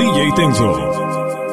DJ Tenzo.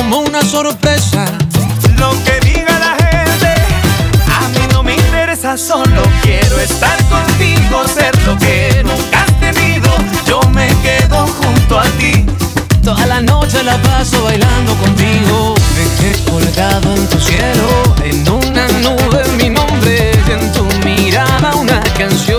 como una sorpresa. Lo que diga la gente, a mí no me interesa, solo quiero estar contigo, ser lo que nunca has tenido. Yo me quedo junto a ti. Toda la noche la paso bailando contigo. Me colgado en tu cielo, en una nube mi nombre, en tu mirada una canción.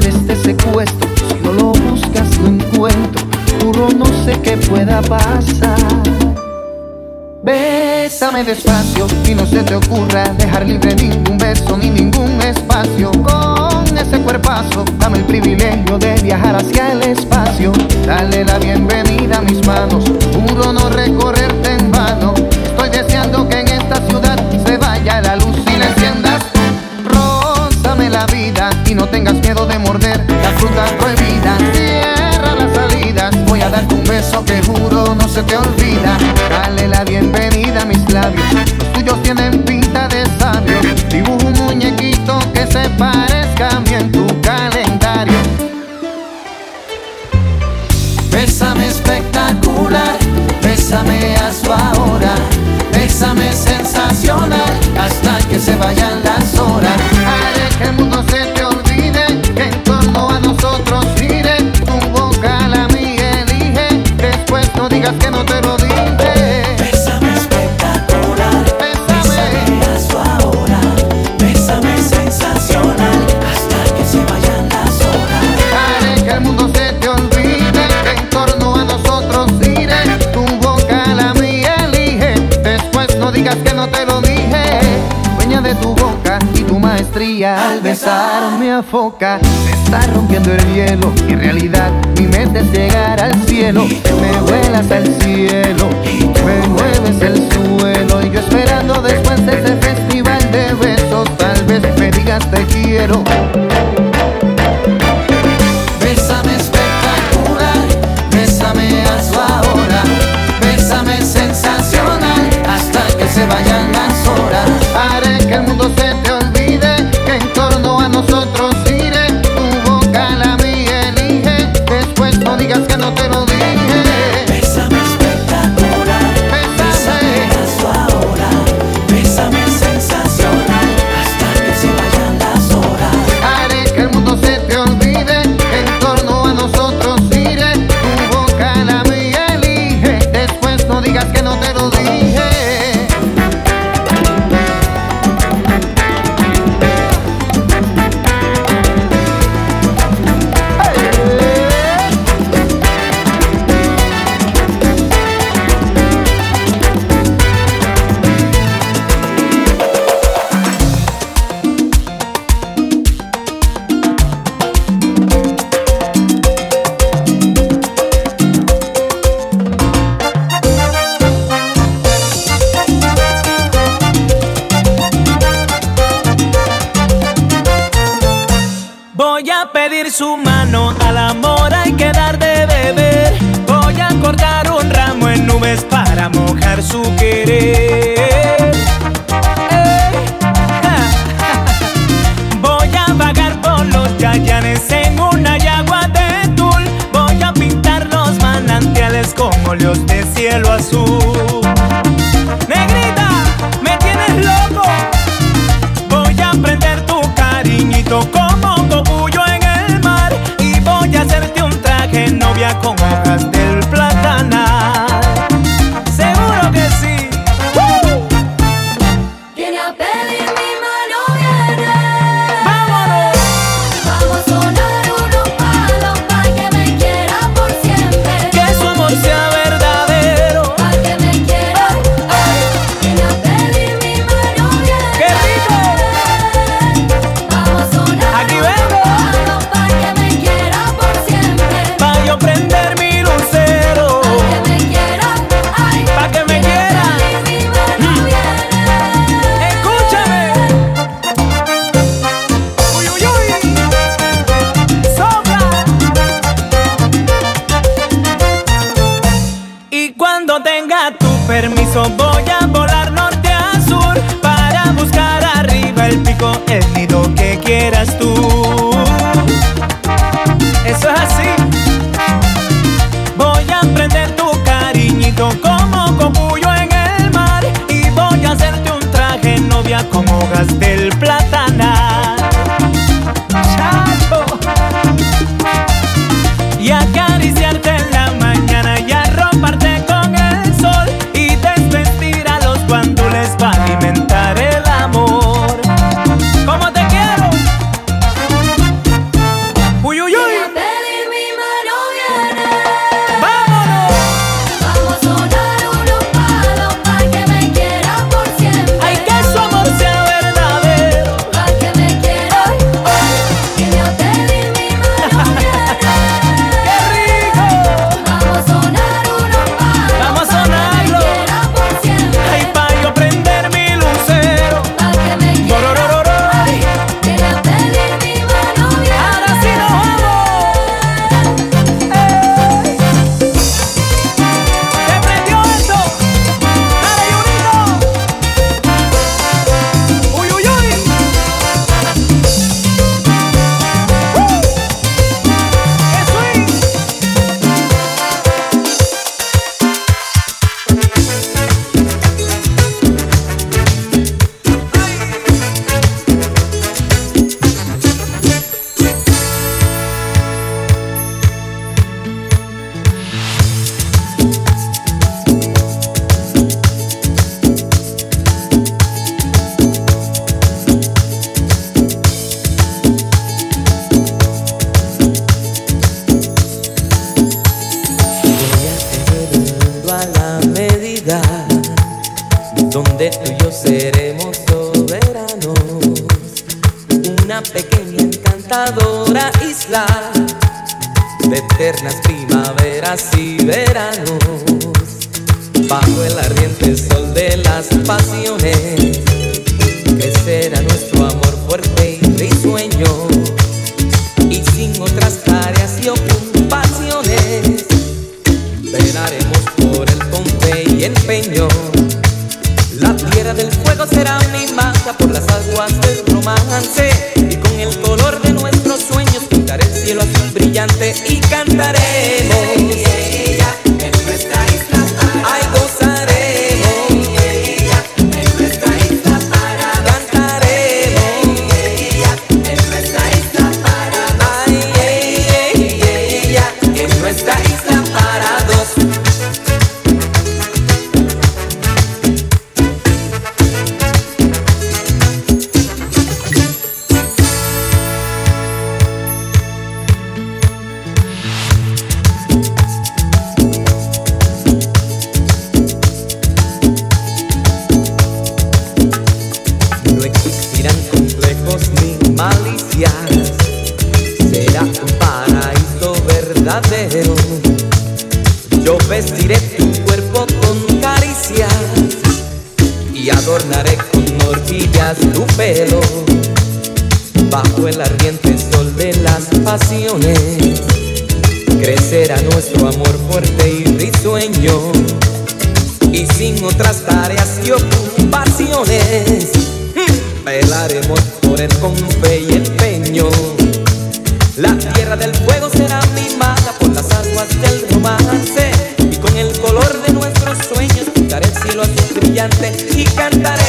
De este secuestro. Si no lo buscas, no encuentro. Juro, no sé qué pueda pasar. Bésame despacio y no se te ocurra dejar libre ningún beso ni ningún espacio. Con ese cuerpazo, dame el privilegio de viajar hacia el espacio. Dale la bienvenida a mis manos. Juro no recorrerte en vano. Estoy deseando que en esta ciudad se vaya la luz y la enciendas. Rózame la vida y no tengas miedo de Cierra las salidas, voy a darte un beso que juro no se te olvida. Dale la bienvenida a mis labios, los tuyos tienen pinta de sabio. Dibujo un muñequito que se parezca a mí en tu calendario. Bésame espectacular, bésame hazlo ahora, bésame sensacional hasta que se vayan las me. Se está rompiendo el hielo, en realidad mi mente es llegar al cielo. Me vuelas al cielo, me mueves el suelo. Y yo esperando después de ese festival de besos, tal vez me digas te quiero. Bésame espectacular, bésame hazlo ahora, bésame sensacional hasta que se vayan pasiones, crecerá nuestro amor fuerte y risueño, y sin otras tareas y ocupaciones, velaremos por él con fe y empeño. La tierra del fuego será mimada por las aguas del romance, y con el color de nuestros sueños pintaré el cielo azul brillante y cantaremos.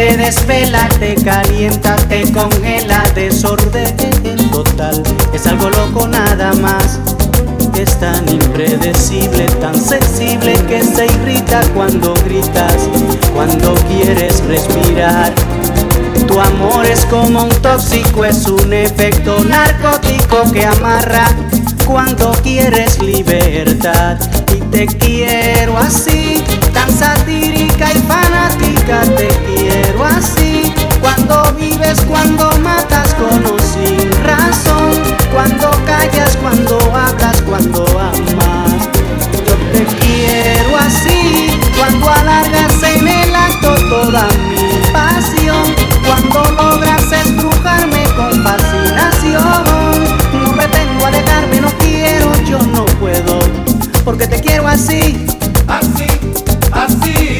Desvela, te calienta, te congela, desorden total. Es algo loco nada más. Es tan impredecible, tan sensible que se irrita cuando gritas, cuando quieres respirar. Tu amor es como un tóxico, es un efecto narcótico que amarra cuando quieres libertad. Y te quiero así, satírica y fanática, te quiero así. Cuando vives, cuando matas con o sin razón, cuando callas, cuando hablas, cuando amas. Yo te quiero así, cuando alargas en el acto toda mi pasión, cuando logras estrujarme con fascinación. No pretengo alejarme, no quiero, yo no puedo, porque te quiero así. Así, así. Es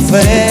fe.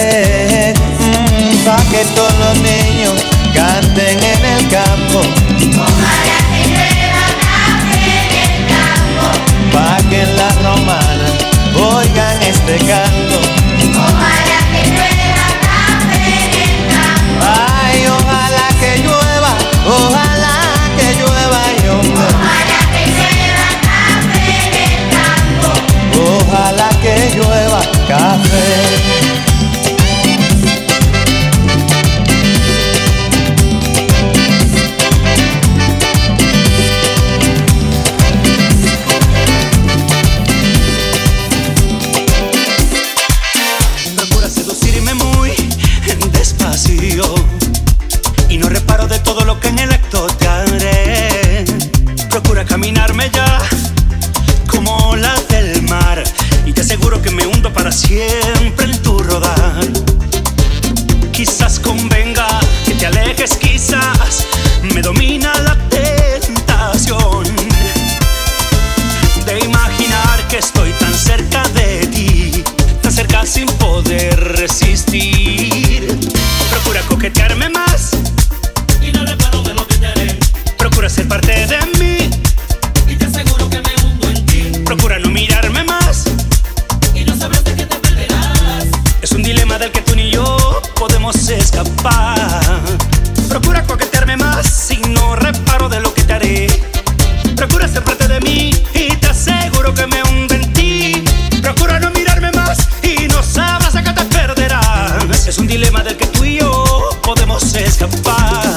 você escapar.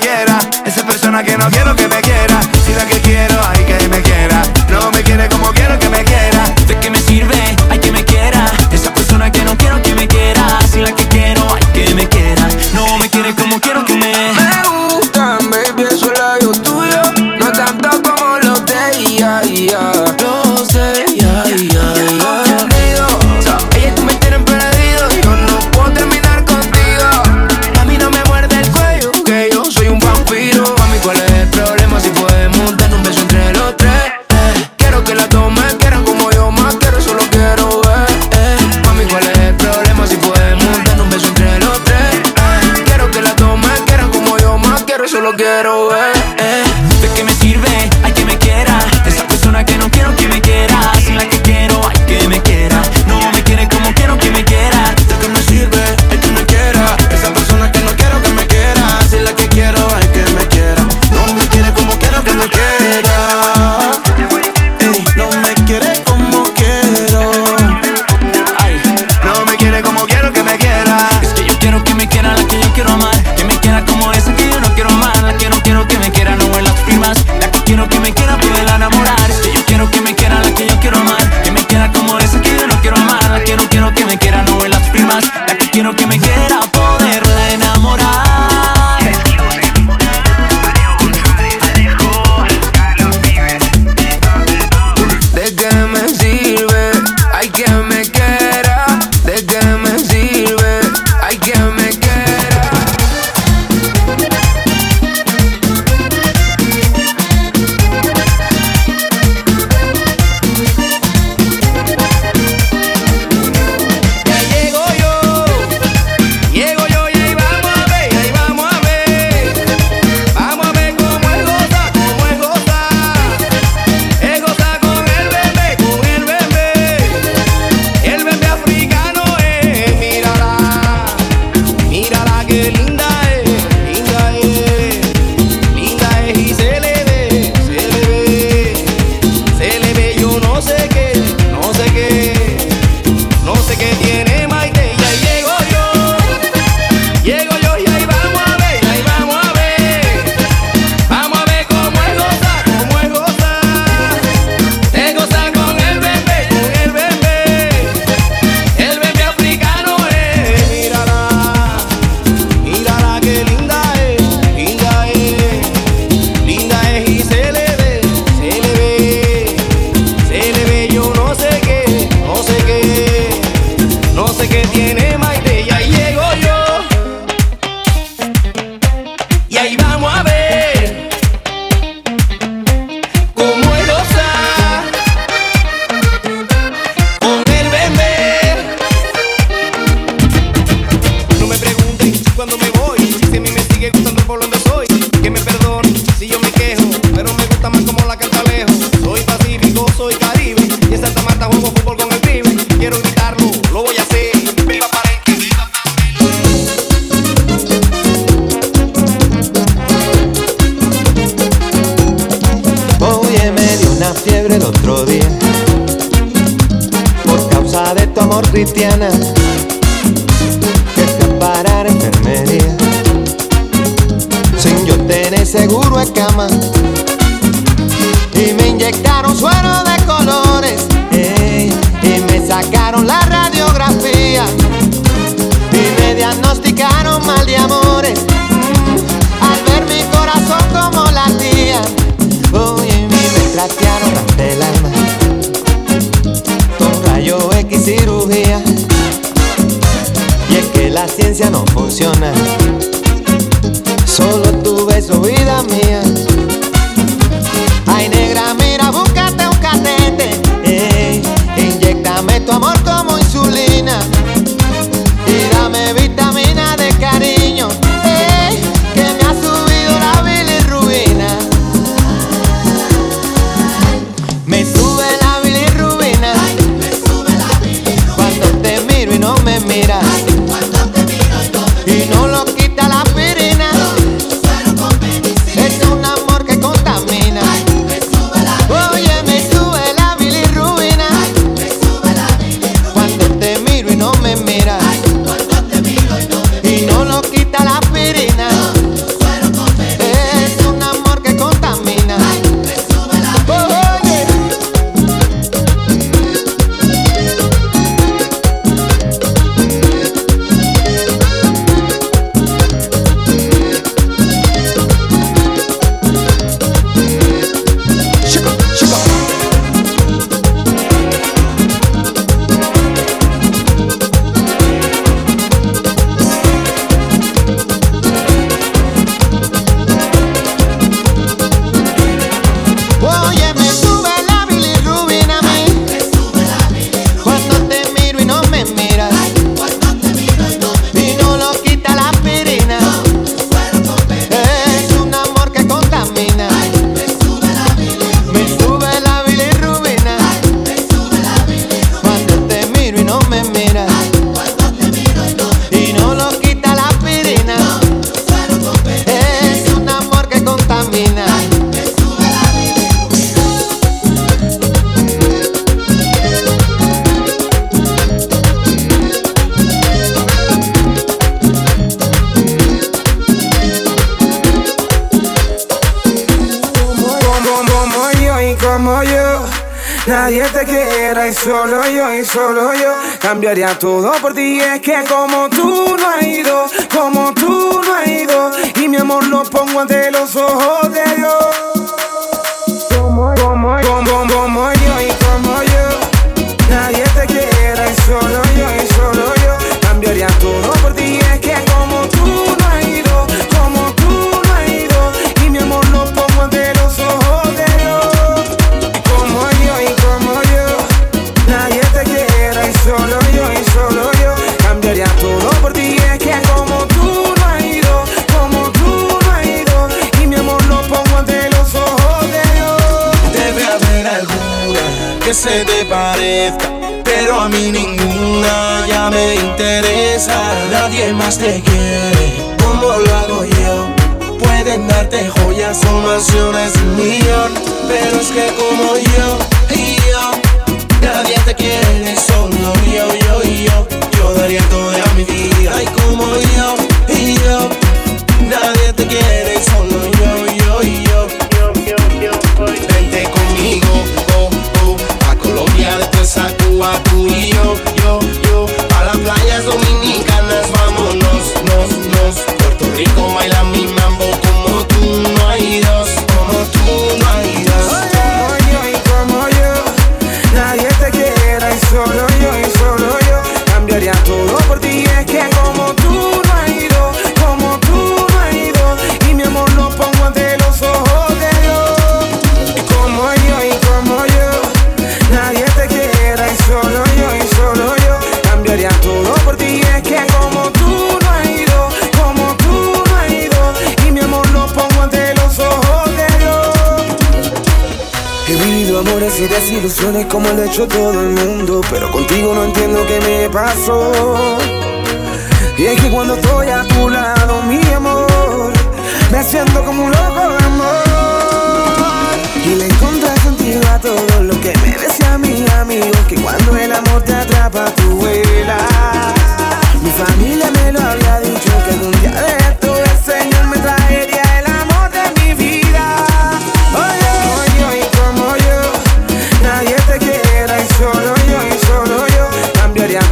quiera, esa persona que no quiero que me quiera, si la que quiero solo yo y solo yo cambiaría todo por ti. Es que como tú no has ido, como tú no has ido, y mi amor lo pongo ante los ojos de Dios. Como, como, como, como yo. a mí ninguna ya me interesa. Nadie más te quiere, como lo hago yo. Pueden darte joyas o mansiones mías, pero es que como yo tienes como el hecho todo el mundo, pero contigo no entiendo qué me pasó. Y es que cuando estoy a tu lado, mi amor, me siento como un loco de amor. Y le encontré sentido a todo lo que me decía mi amigo, que cuando el amor te atrapa, tú vuelas. Mi familia me lo había dicho, que algún día de esto el Señor me traerá.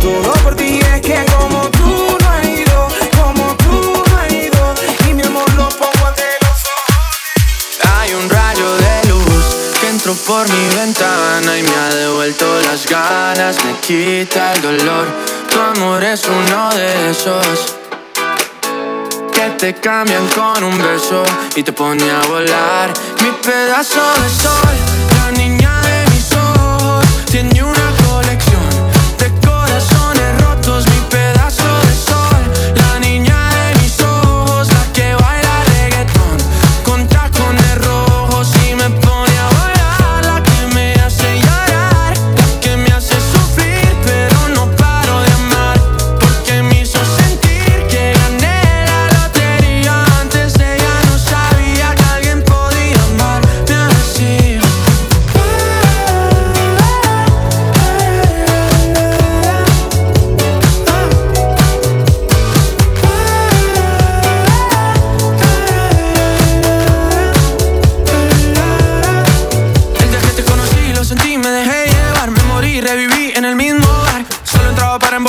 Todo por ti es que como tú no has ido, como tú no has ido. Y mi amor lo pongo ante los ojos. Hay un rayo de luz que entró por mi ventana y me ha devuelto las ganas, me quita el dolor. Tu amor es uno de esos que te cambian con un beso y te pone a volar mi pedazo de sol.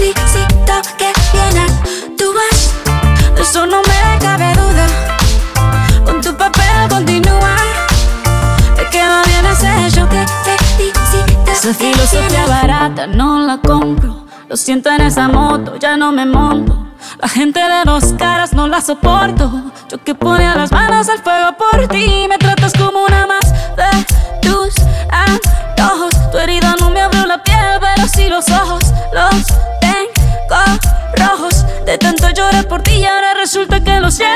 felicito que bien actúas De eso no me cabe duda Con tu papel continúa Te queda bien ese show Te felicito Esa filosofía barata no la compro Lo siento en esa moto, ya no me monto la gente de dos caras no la soporto. Yo que ponía las manos al fuego por ti. Me tratas como una más de tus antojos. Tu herida no me abrió la piel, pero sí los ojos. Los rojos. De tanto llorar por ti y ahora resulta que lo sientes.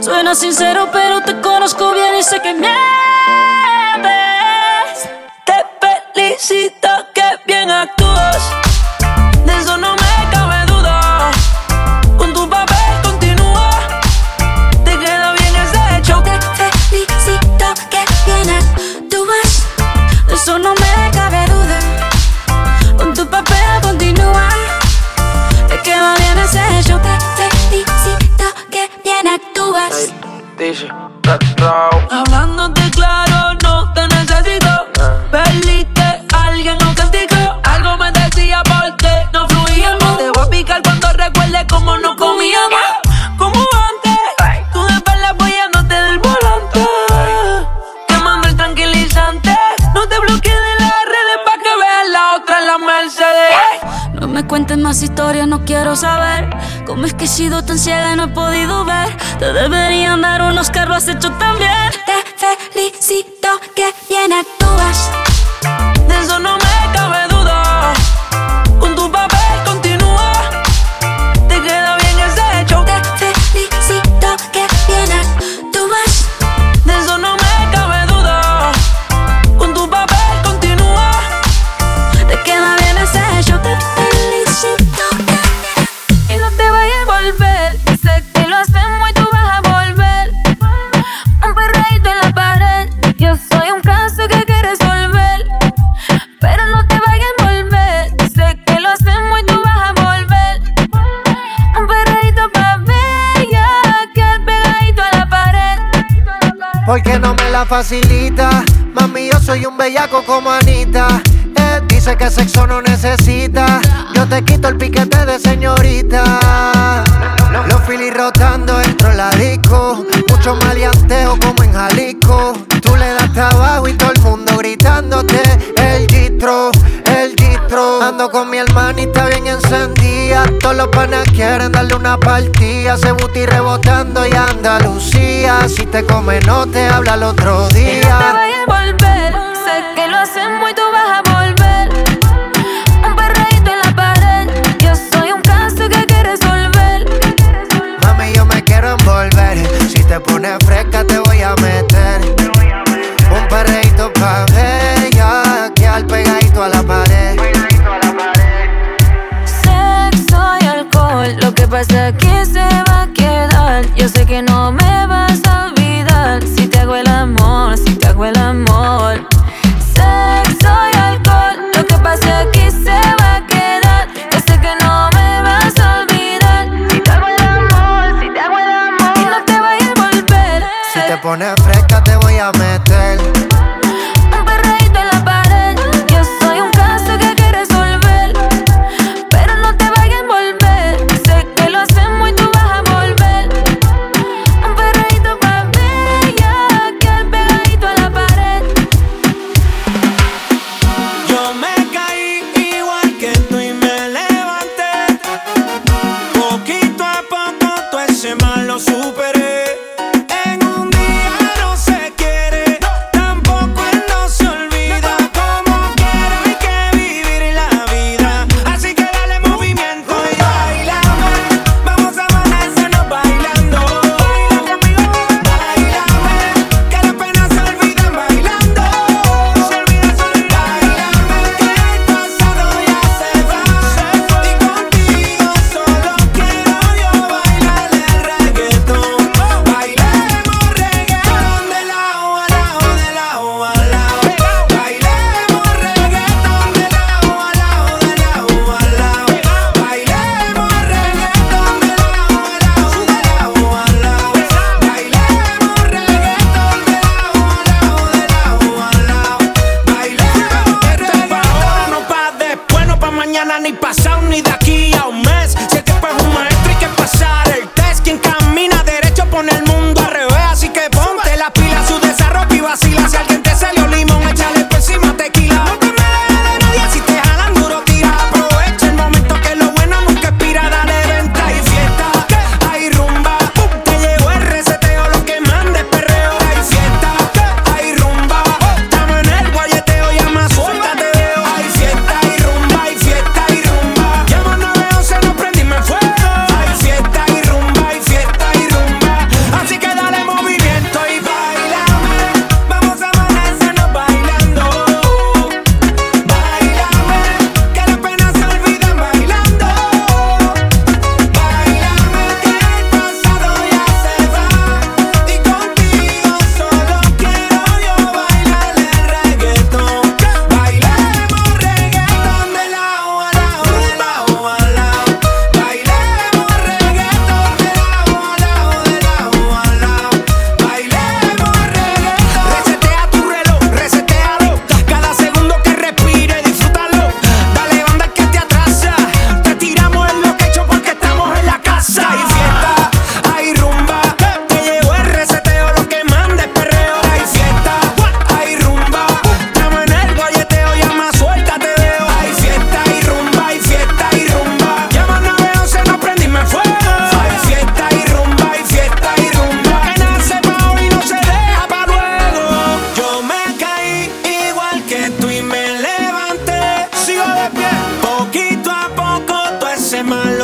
Suena sincero, pero te conozco bien y sé que mientes. Te felicito Te deberían dar unos carros, has hecho facilita. Mami, yo soy un bellaco como Anita. Él dice que sexo no necesita. Yo te quito el piquete de señorita. Los filis rotando dentro la disco. Mucho maleanteo como en Jalisco. Tú le das trabajo y todo el mundo gritándote. El distro, el distro. Ando con mi hermanita bien encendida todos los panes quieren darle una partida. Se buti rebotando y Andalucía. Si te come, no te habla el otro día. Y no te vayas a volver. Sé que lo hacemos y tú vas a volver. Un perreíto en la pared. Yo soy un caso que hay que resolver. Mami, yo me quiero envolver. Si te pones fresca, te voy a meter.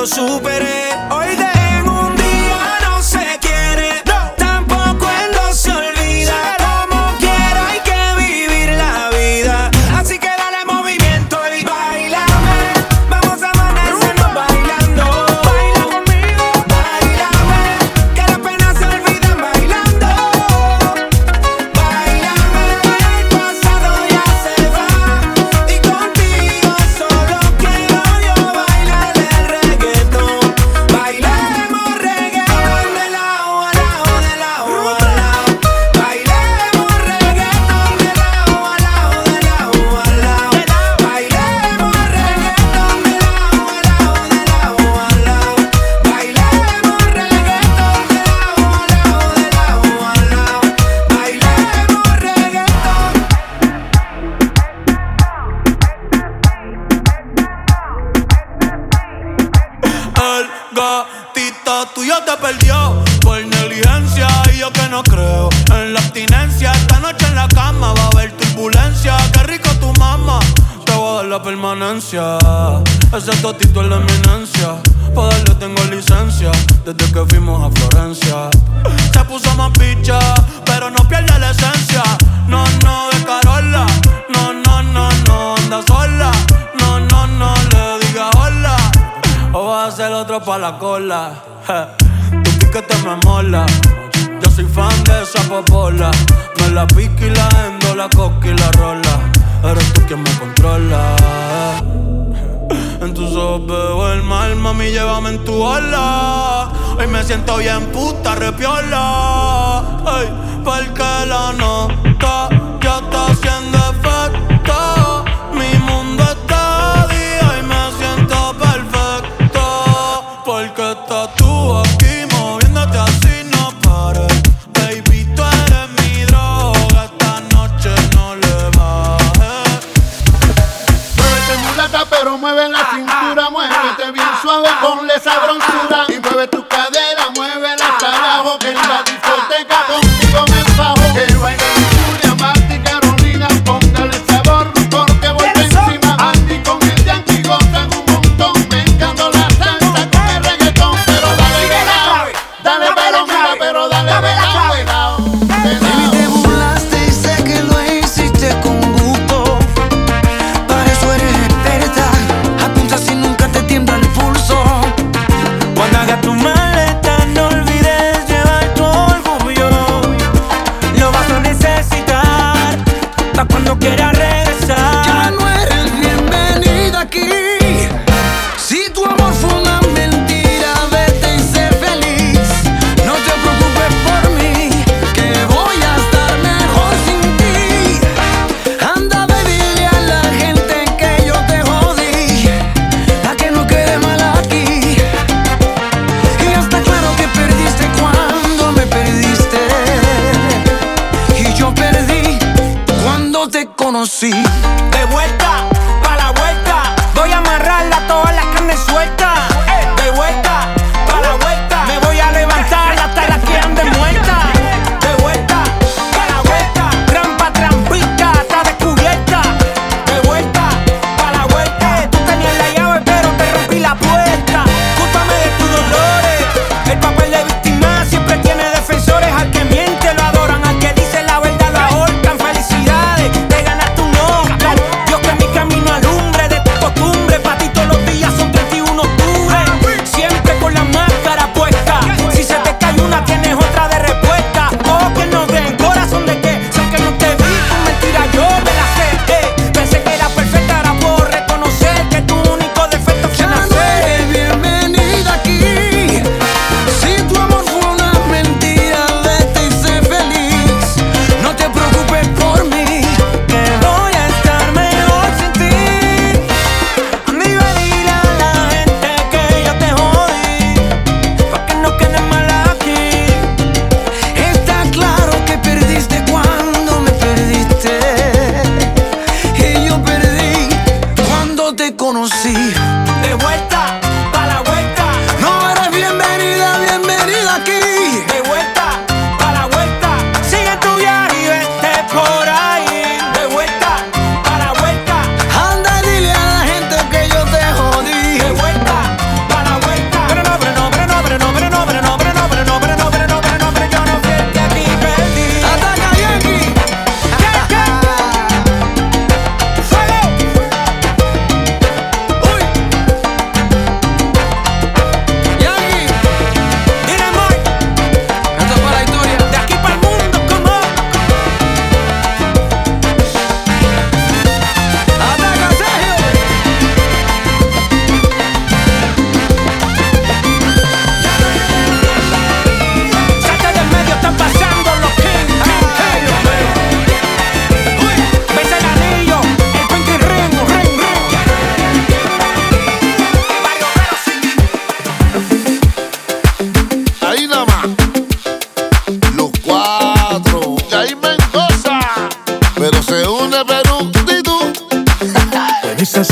lo superé.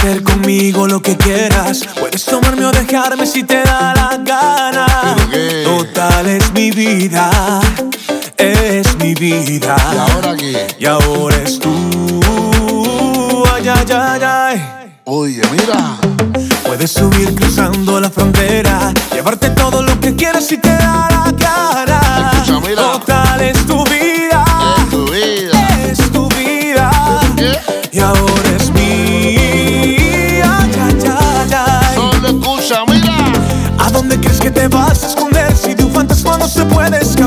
hacer conmigo lo que quieras. Puedes tomarme o dejarme si te da la gana. Total es mi vida, es mi vida. ¿Y ahora qué? Y ahora es tú. Ay, ay, ay, ay. Oye, mira. Puedes subir cruzando la frontera, llevarte todo lo que quieras si te da la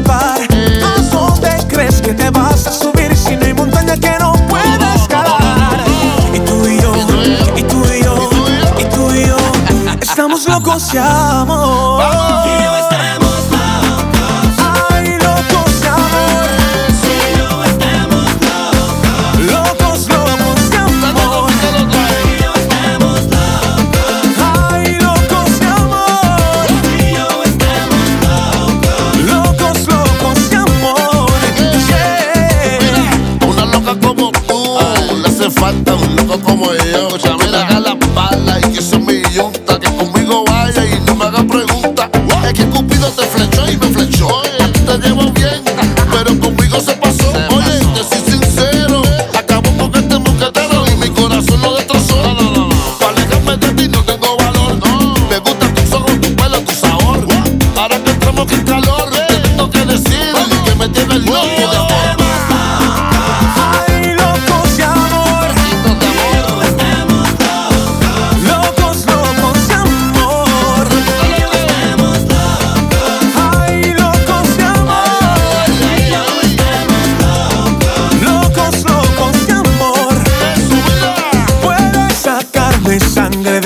¿A dónde crees que te vas a subir si no hay montaña que no puedas escalar? Y tú y yo, y tú y yo, y tú y yo, estamos locos de amor.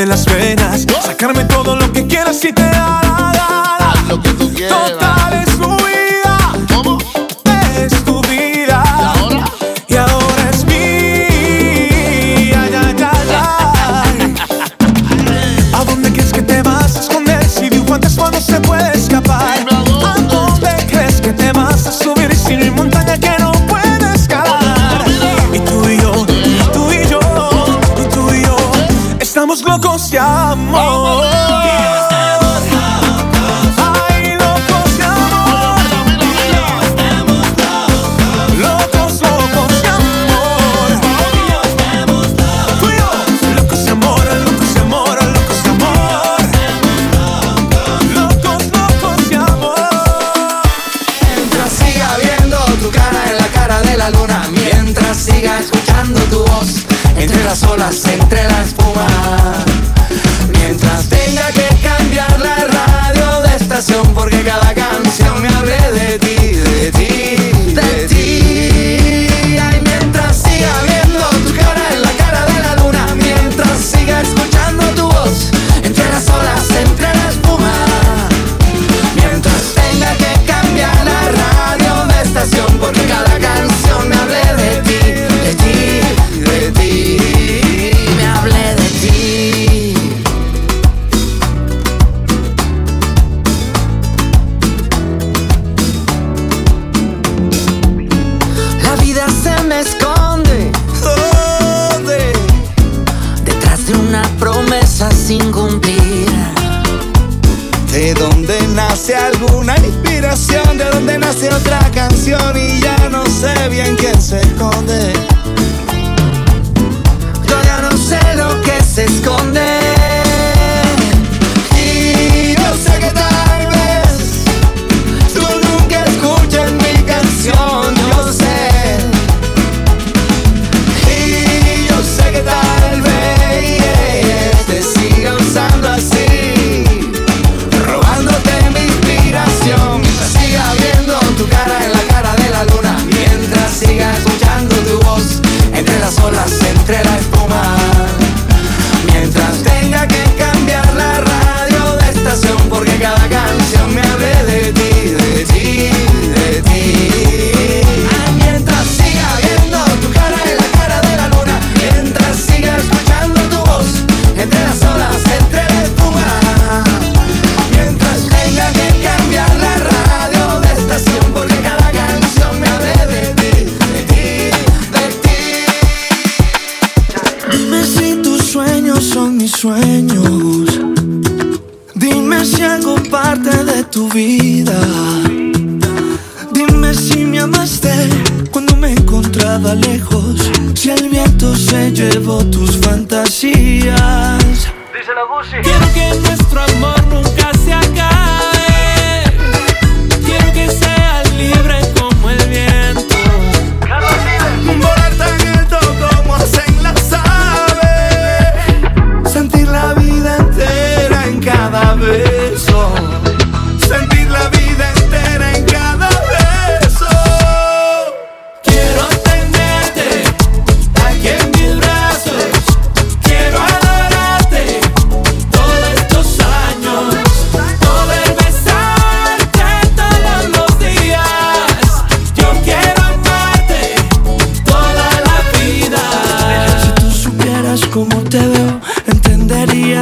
de las venas, sacarme todo lo que quieras si te da.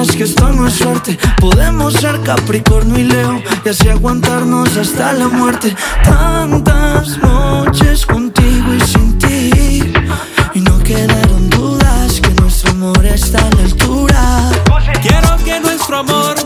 que esto no es suerte. Podemos ser Capricornio y Leo y así aguantarnos hasta la muerte. Tantas noches contigo y sin ti. Y no quedaron dudas que nuestro amor está a la altura. Quiero que nuestro amor